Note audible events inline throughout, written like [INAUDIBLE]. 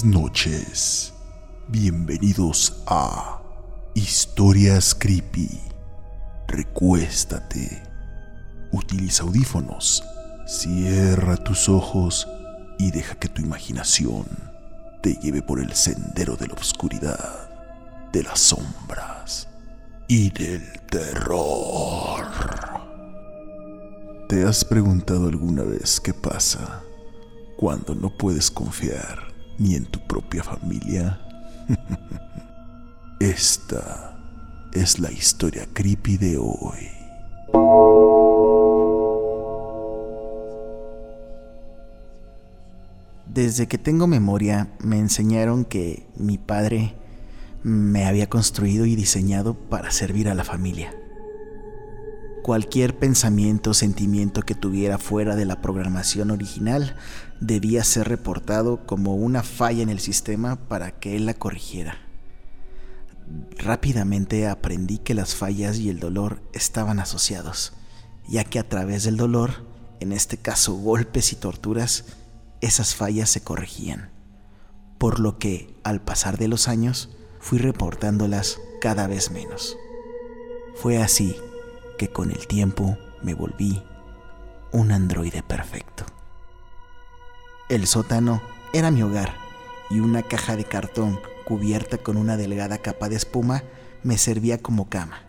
Buenas noches. Bienvenidos a Historias Creepy. Recuéstate. Utiliza audífonos. Cierra tus ojos y deja que tu imaginación te lleve por el sendero de la oscuridad, de las sombras y del terror. ¿Te has preguntado alguna vez qué pasa cuando no puedes confiar ni en tu propia familia? [LAUGHS] Esta es la historia creepy de hoy. Desde que tengo memoria me enseñaron que mi padre me había construido y diseñado para servir a la familia. Cualquier pensamiento o sentimiento que tuviera fuera de la programación original debía ser reportado como una falla en el sistema para que él la corrigiera. Rápidamente aprendí que las fallas y el dolor estaban asociados, ya que a través del dolor, en este caso golpes y torturas, esas fallas se corregían. Por lo que, al pasar de los años, fui reportándolas cada vez menos. Fue así que con el tiempo me volví un androide perfecto. El sótano era mi hogar y una caja de cartón cubierta con una delgada capa de espuma me servía como cama,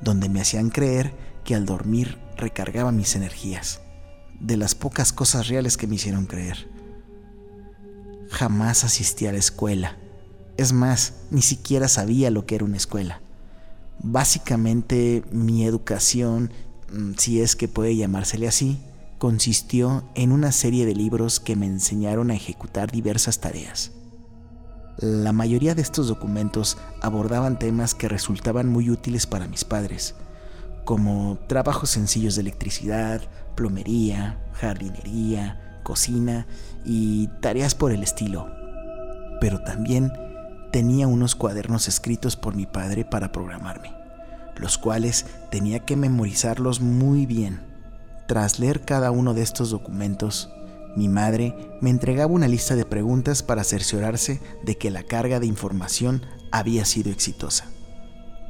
donde me hacían creer que al dormir recargaba mis energías, de las pocas cosas reales que me hicieron creer. Jamás asistí a la escuela, es más, ni siquiera sabía lo que era una escuela. Básicamente mi educación, mm, si es que puede llamársele así, consistió en una serie de libros que me enseñaron a ejecutar diversas tareas. La mayoría de estos documentos abordaban temas que resultaban muy útiles para mis padres, como trabajos sencillos de electricidad, plomería, jardinería, cocina y tareas por el estilo. Pero también tenía unos cuadernos escritos por mi padre para programarme, los cuales tenía que memorizarlos muy bien. Tras leer cada uno de estos documentos, mi madre me entregaba una lista de preguntas para cerciorarse de que la carga de información había sido exitosa.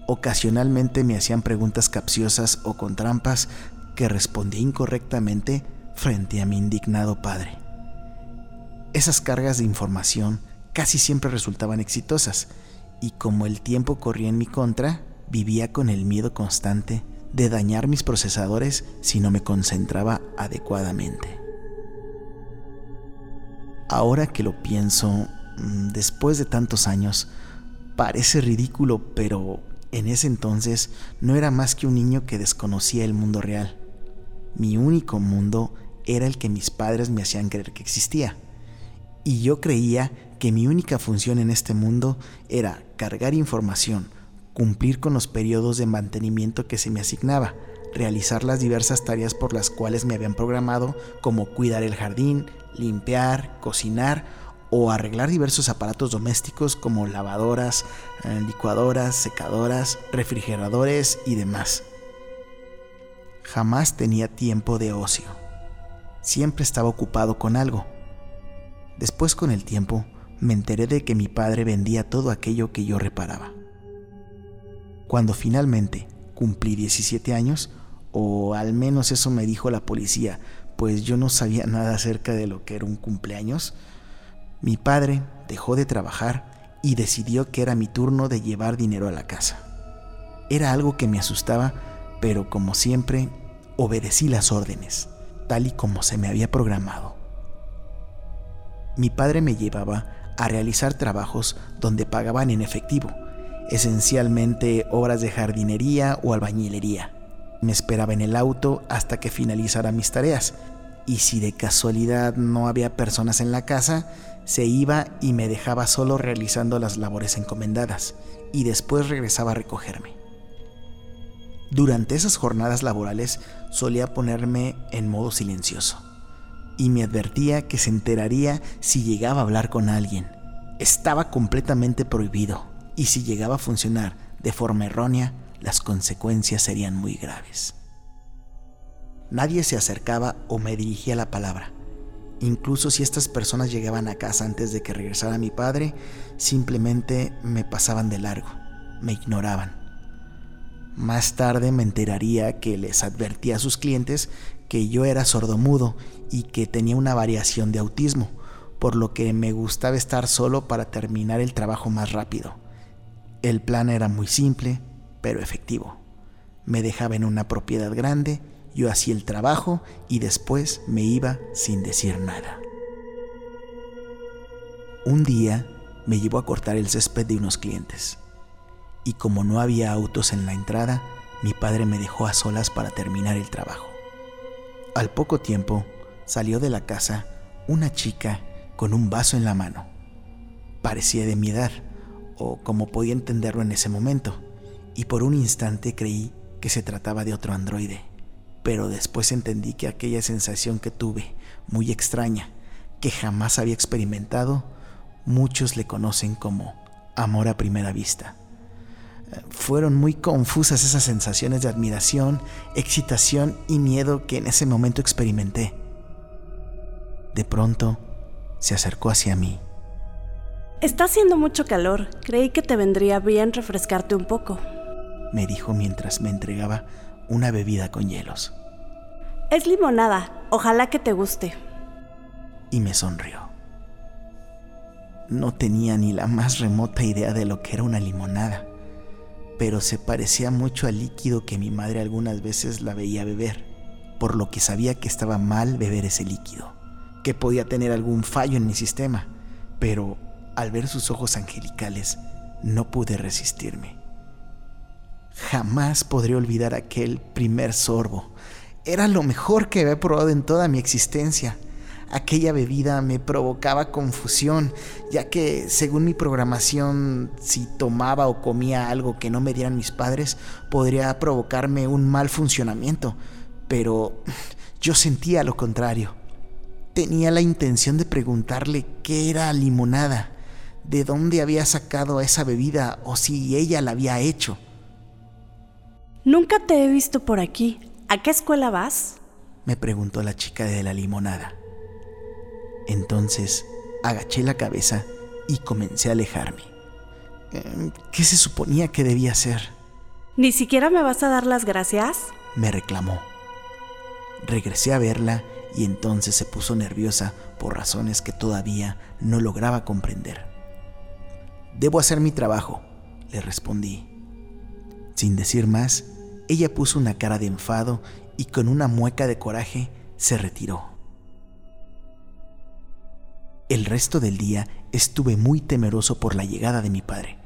Ocasionalmente me hacían preguntas capciosas o con trampas que respondía incorrectamente frente a mi indignado padre. Esas cargas de información casi siempre resultaban exitosas, y como el tiempo corría en mi contra, vivía con el miedo constante de dañar mis procesadores si no me concentraba adecuadamente. Ahora que lo pienso, mm, después de tantos años, parece ridículo, pero en ese entonces no era más que un niño que desconocía el mundo real. Mi único mundo era el que mis padres me hacían creer que existía. Y yo creía que mi única función en este mundo era cargar información, cumplir con los periodos de mantenimiento que se me asignaba, realizar las diversas tareas por las cuales me habían programado, como cuidar el jardín, limpiar, cocinar o arreglar diversos aparatos domésticos como lavadoras, eh, licuadoras, secadoras, refrigeradores y demás. Jamás tenía tiempo de ocio. Siempre estaba ocupado con algo. Después con el tiempo me enteré de que mi padre vendía todo aquello que yo reparaba. Cuando finalmente cumplí 17 años, o al menos eso me dijo la policía, pues yo no sabía [LAUGHS] nada acerca de lo que era un cumpleaños, mi padre dejó de trabajar y decidió que era mi turno de llevar dinero a la casa. Era algo que me asustaba, pero como siempre, obedecí las órdenes, tal y como se me había programado. Mi padre me llevaba a realizar trabajos donde pagaban en efectivo, esencialmente obras de jardinería o albañilería. Me esperaba en el auto hasta que finalizara mis tareas y si de casualidad no había personas en la casa, se iba y me dejaba solo realizando las labores encomendadas y después regresaba a recogerme. Durante esas jornadas laborales solía ponerme en modo silencioso y me advertía que se enteraría si llegaba a hablar con alguien. Estaba completamente prohibido y si llegaba a funcionar de forma errónea, las consecuencias serían muy graves. Nadie se acercaba o me dirigía la palabra. Incluso si estas personas llegaban a casa antes de que regresara mi padre, simplemente me pasaban de largo, me ignoraban. Más tarde me enteraría que les advertía a sus clientes que yo era sordomudo y que tenía una variación de autismo, por lo que me gustaba estar solo para terminar el trabajo más rápido. El plan era muy simple, pero efectivo. Me dejaba en una propiedad grande, yo hacía el trabajo y después me iba sin decir nada. Un día me llevó a cortar el césped de unos clientes y como no había autos en la entrada, mi padre me dejó a solas para terminar el trabajo. Al poco tiempo salió de la casa una chica con un vaso en la mano. Parecía de mi edad, o como podía entenderlo en ese momento, y por un instante creí que se trataba de otro androide. Pero después entendí que aquella sensación que tuve, muy extraña, que jamás había experimentado, muchos le conocen como amor a primera vista fueron muy confusas esas sensaciones de admiración, excitación y miedo que en ese momento experimenté. De pronto, se acercó hacia mí. Está haciendo mucho calor. Creí que te vendría bien refrescarte un poco. Me dijo mientras me entregaba una bebida con hielos. Es limonada. Ojalá que te guste. Y me sonrió. No tenía ni la más remota idea de lo que era una limonada pero se parecía mucho al líquido que mi madre algunas veces la veía beber, por lo que sabía que estaba mal beber ese líquido, que podía tener algún fallo en mi sistema, pero al ver sus ojos angelicales no pude resistirme. Jamás podré olvidar aquel primer sorbo. Era lo mejor que había probado en toda mi existencia aquella bebida me provocaba confusión, ya que según mi programación, si tomaba o comía algo que no me dieran mis padres, podría provocarme un mal funcionamiento. Pero yo sentía lo contrario. Tenía la intención de preguntarle qué era limonada, de dónde había sacado esa bebida o si ella la había hecho. Nunca te he visto por aquí. ¿A qué escuela vas? me preguntó la chica de la limonada. Entonces agaché la cabeza y comencé a alejarme. Em, ¿Qué se suponía que debía hacer? ¿Ni siquiera me vas a dar las gracias? Me reclamó. Regresé a verla y entonces se puso nerviosa por razones que todavía no lograba comprender. Debo hacer mi trabajo, le respondí. Sin decir más, ella puso una cara de enfado y con una mueca de coraje se retiró. El resto del día estuve muy temeroso por la llegada de mi padre.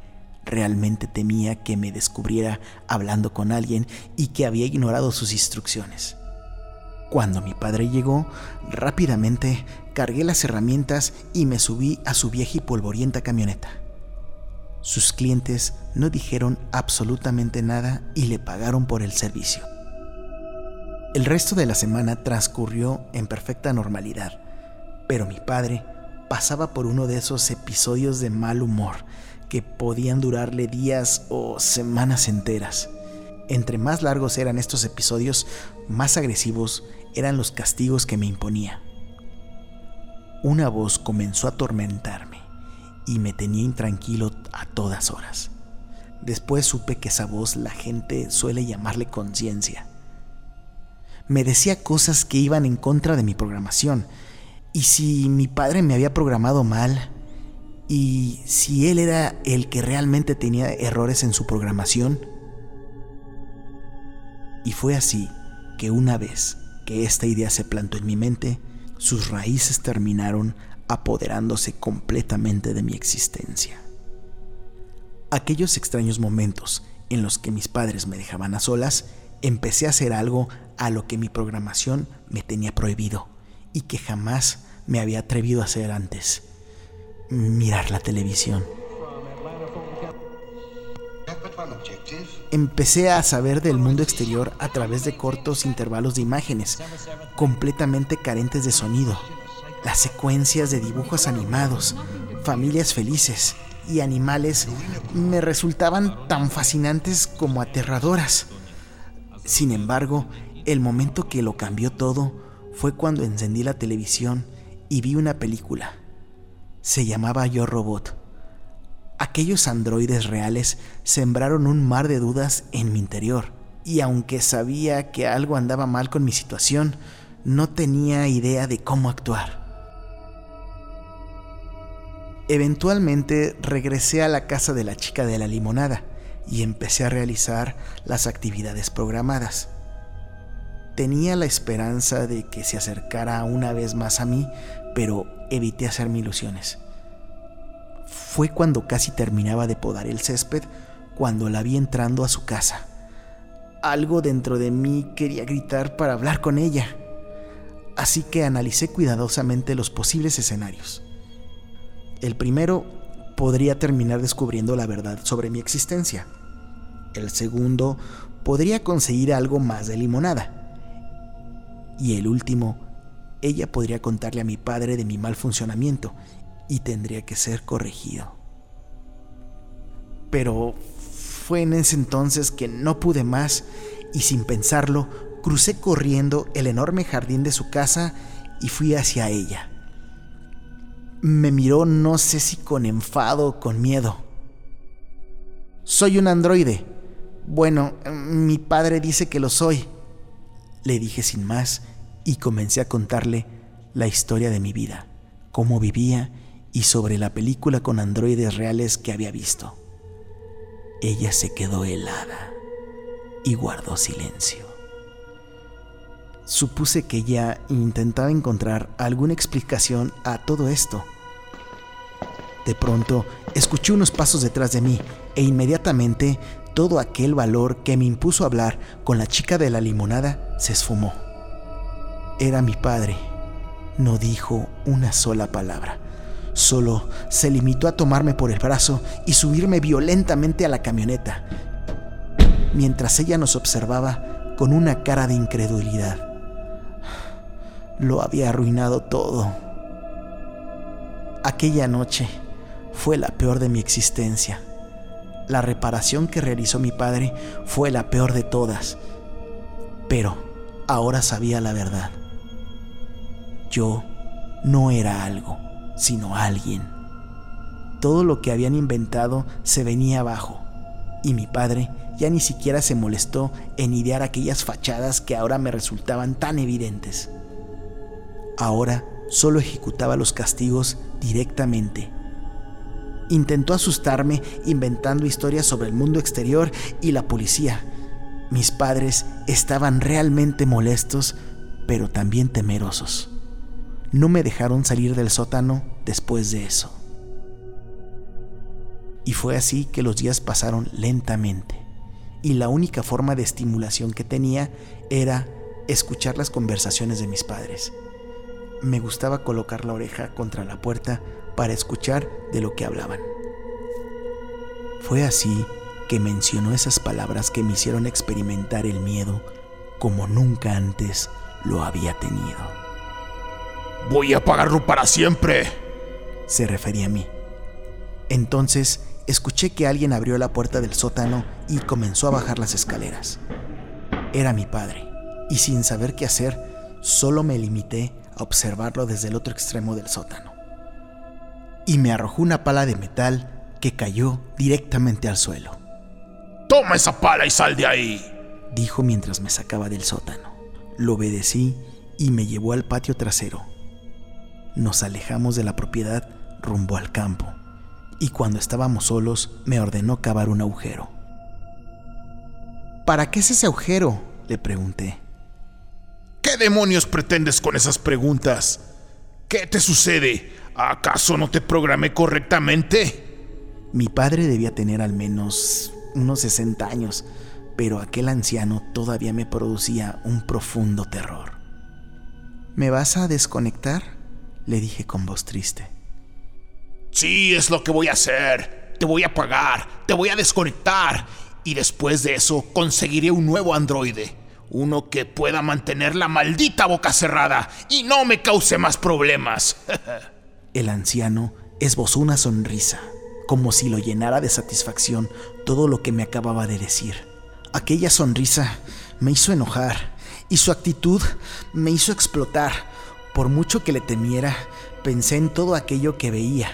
Realmente temía que me descubriera hablando con alguien y que había ignorado sus instrucciones. Cuando mi padre llegó, rápidamente cargué las herramientas y me subí a su vieja y polvorienta camioneta. Sus clientes no dijeron absolutamente nada y le pagaron por el servicio. El resto de la semana transcurrió en perfecta normalidad, pero mi padre pasaba por uno de esos episodios de mal humor que podían durarle días o semanas enteras. Entre más largos eran estos episodios, más agresivos eran los castigos que me imponía. Una voz comenzó a atormentarme y me tenía intranquilo a todas horas. Después supe que esa voz la gente suele llamarle conciencia. Me decía cosas que iban en contra de mi programación ¿Y si mi padre me había programado mal? ¿Y si él era el que realmente tenía errores en su programación? Y fue así que una vez que esta idea se plantó en mi mente, sus raíces terminaron apoderándose completamente de mi existencia. Aquellos extraños momentos en los que mis padres me dejaban a solas, empecé a hacer algo a lo que mi programación me tenía prohibido y que jamás me había atrevido a hacer antes. Mirar la televisión. Empecé a saber del mundo exterior a través de cortos intervalos de imágenes, completamente carentes de sonido. Las secuencias de dibujos animados, familias felices y animales me resultaban tan fascinantes como aterradoras. Sin embargo, el momento que lo cambió todo fue cuando encendí la televisión y vi una película. Se llamaba Yo Robot. Aquellos androides reales sembraron un mar de dudas en mi interior, y aunque sabía que algo andaba mal con mi situación, no tenía idea de cómo actuar. Eventualmente regresé a la casa de la chica de la limonada y empecé a realizar las actividades programadas. Tenía la esperanza de que se acercara una vez más a mí, pero evité hacerme ilusiones. Fue cuando casi terminaba de podar el césped cuando la vi entrando a su casa. Algo dentro de mí quería gritar para hablar con ella, así que analicé cuidadosamente los posibles escenarios. El primero podría terminar descubriendo la verdad sobre mi existencia. El segundo podría conseguir algo más de limonada. Y el último, ella podría contarle a mi padre de mi mal funcionamiento y tendría que ser corregido. Pero fue en ese entonces que no pude más y sin pensarlo crucé corriendo el enorme jardín de su casa y fui hacia ella. Me miró no sé si con enfado o con miedo. Soy un androide. Bueno, mi padre dice que lo soy. Le dije sin más y comencé a contarle la historia de mi vida, cómo vivía y sobre la película con androides reales que había visto. Ella se quedó helada y guardó silencio. Supuse que ella intentaba encontrar alguna explicación a todo esto. De pronto, escuché unos pasos detrás de mí e inmediatamente todo aquel valor que me impuso hablar con la chica de la limonada se esfumó. Era mi padre. No dijo una sola palabra. Solo se limitó a tomarme por el brazo y subirme violentamente a la camioneta, mientras ella nos observaba con una cara de incredulidad. Lo había arruinado todo. Aquella noche fue la peor de mi existencia. La reparación que realizó mi padre fue la peor de todas. Pero ahora sabía la verdad. Yo no era algo, sino alguien. Todo lo que habían inventado se venía abajo, y mi padre ya ni siquiera se molestó en idear aquellas fachadas que ahora me resultaban tan evidentes. Ahora solo ejecutaba los castigos directamente. Intentó asustarme inventando historias sobre el mundo exterior y la policía. Mis padres estaban realmente molestos, pero también temerosos. No me dejaron salir del sótano después de eso. Y fue así que los días pasaron lentamente, y la única forma de estimulación que tenía era escuchar las conversaciones de mis padres me gustaba colocar la oreja contra la puerta para escuchar de lo que hablaban. Fue así que mencionó esas palabras que me hicieron experimentar el miedo como nunca antes lo había tenido. Voy a pagarlo para siempre, se refería a mí. Entonces escuché que alguien abrió la puerta del sótano y comenzó a bajar las escaleras. Era mi padre, y sin saber qué hacer, solo me limité observarlo desde el otro extremo del sótano. Y me arrojó una pala de metal que cayó directamente al suelo. Toma esa pala y sal de ahí, dijo mientras me sacaba del sótano. Lo obedecí y me llevó al patio trasero. Nos alejamos de la propiedad rumbo al campo, y cuando estábamos solos me ordenó cavar un agujero. ¿Para qué es ese agujero? le pregunté. ¿Qué demonios pretendes con esas preguntas? ¿Qué te sucede? ¿Acaso no te programé correctamente? Mi padre debía tener al menos unos 60 años, pero aquel anciano todavía me producía un profundo terror. ¿Me vas a desconectar? Le dije con voz triste. Sí, es lo que voy a hacer. Te voy a pagar, te voy a desconectar y después de eso conseguiré un nuevo androide. Uno que pueda mantener la maldita boca cerrada y no me cause más problemas. [LAUGHS] El anciano esbozó una sonrisa, como si lo llenara de satisfacción todo lo que me acababa de decir. Aquella sonrisa me hizo enojar y su actitud me hizo explotar, Por mucho que le temiera, pensé en todo aquello que veía.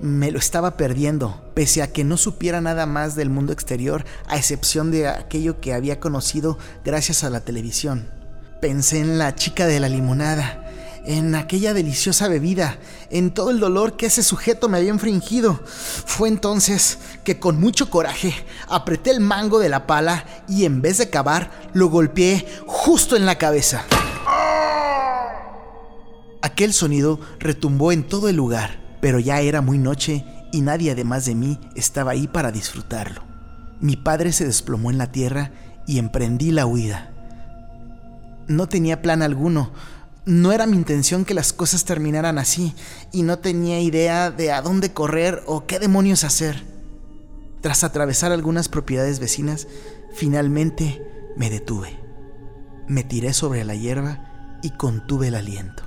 Me lo estaba perdiendo, pese a que no supiera nada más del mundo exterior, a excepción de aquello que había conocido gracias a la televisión. Pensé en la chica de la limonada, en aquella deliciosa bebida, en todo el dolor que ese sujeto me había infringido. Fue entonces que con mucho coraje apreté el mango de la pala y en vez de cavar, lo golpeé justo en la cabeza. Aquel sonido retumbó en todo el lugar, pero ya era muy noche y nadie además de mí estaba ahí para disfrutarlo. Mi padre se desplomó en la tierra y emprendí la huida. No tenía plan alguno, no era mi intención que las cosas terminaran así y no tenía idea de a dónde correr o qué demonios hacer. Tras atravesar algunas propiedades vecinas, finalmente me detuve. Me tiré sobre la hierba y contuve el aliento.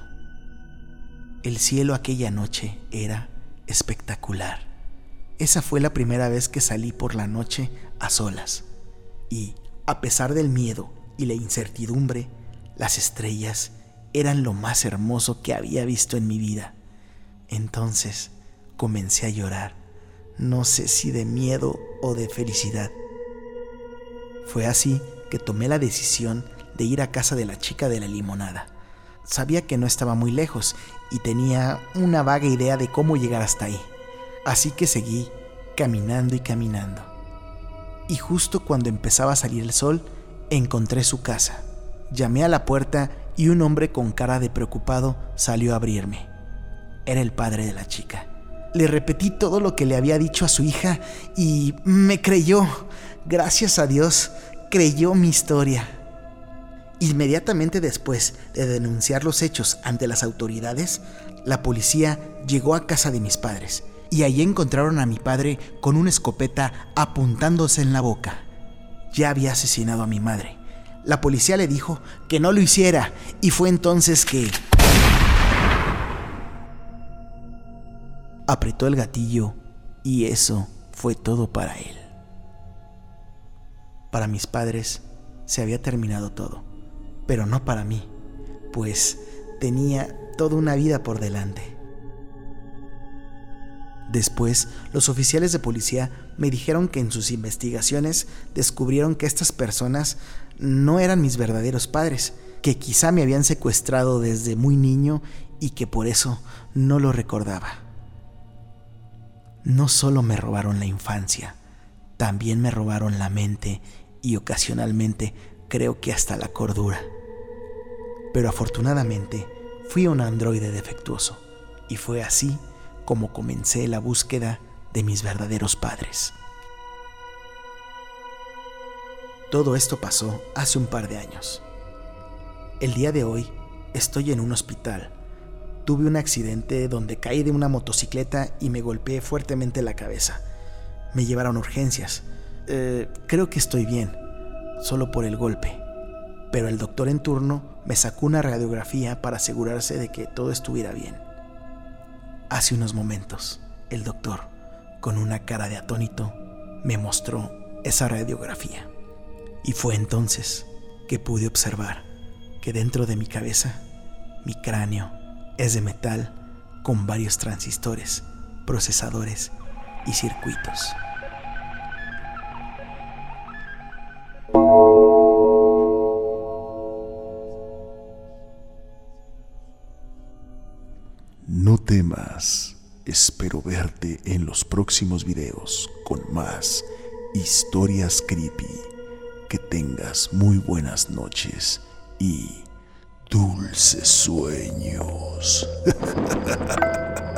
El cielo aquella noche era espectacular. Esa fue la primera vez que salí por la noche a solas. Y, a pesar del miedo y la incertidumbre, las estrellas eran lo más hermoso que había visto en mi vida. Entonces comencé a llorar, no sé si de miedo o de felicidad. Fue así que tomé la decisión de ir a casa de la chica de la limonada. Sabía que no estaba muy lejos y tenía una vaga idea de cómo llegar hasta ahí. Así que seguí caminando y caminando. Y justo cuando empezaba a salir el sol, encontré su casa. Llamé a la puerta y un hombre con cara de preocupado salió a abrirme. Era el padre de la chica. Le repetí todo lo que le había dicho a su hija y me creyó. Gracias a Dios, creyó mi historia. Inmediatamente después de denunciar los hechos ante las autoridades, la policía llegó a casa de mis padres y allí encontraron a mi padre con una escopeta apuntándose en la boca. Ya había asesinado a mi madre la policía le dijo que no lo hiciera y fue entonces que... Apretó el gatillo y eso fue todo para él. Para mis padres se había terminado todo, pero no para mí, pues tenía toda una vida por delante. Después, los oficiales de policía me dijeron que en sus investigaciones descubrieron que estas personas no eran mis verdaderos padres, que quizá me habían secuestrado desde muy niño y que por eso no lo recordaba. No solo me robaron la infancia, también me robaron la mente y ocasionalmente creo que hasta la cordura. Pero afortunadamente fui un androide defectuoso y fue así como comencé la búsqueda de mis verdaderos padres. Todo esto pasó hace un par de años. El día de hoy estoy en un hospital. Tuve un accidente donde caí de una motocicleta y me golpeé fuertemente la cabeza. Me llevaron urgencias. Eh, creo que estoy bien, solo por el golpe. Pero el doctor en turno me sacó una radiografía para asegurarse de que todo estuviera bien. Hace unos momentos, el doctor, con una cara de atónito, me mostró esa radiografía. Y fue entonces que pude observar que dentro de mi cabeza, mi cráneo es de metal con varios transistores, procesadores y circuitos. No temas, espero verte en los próximos videos con más historias creepy que tengas muy buenas noches y dulces sueños. [LAUGHS]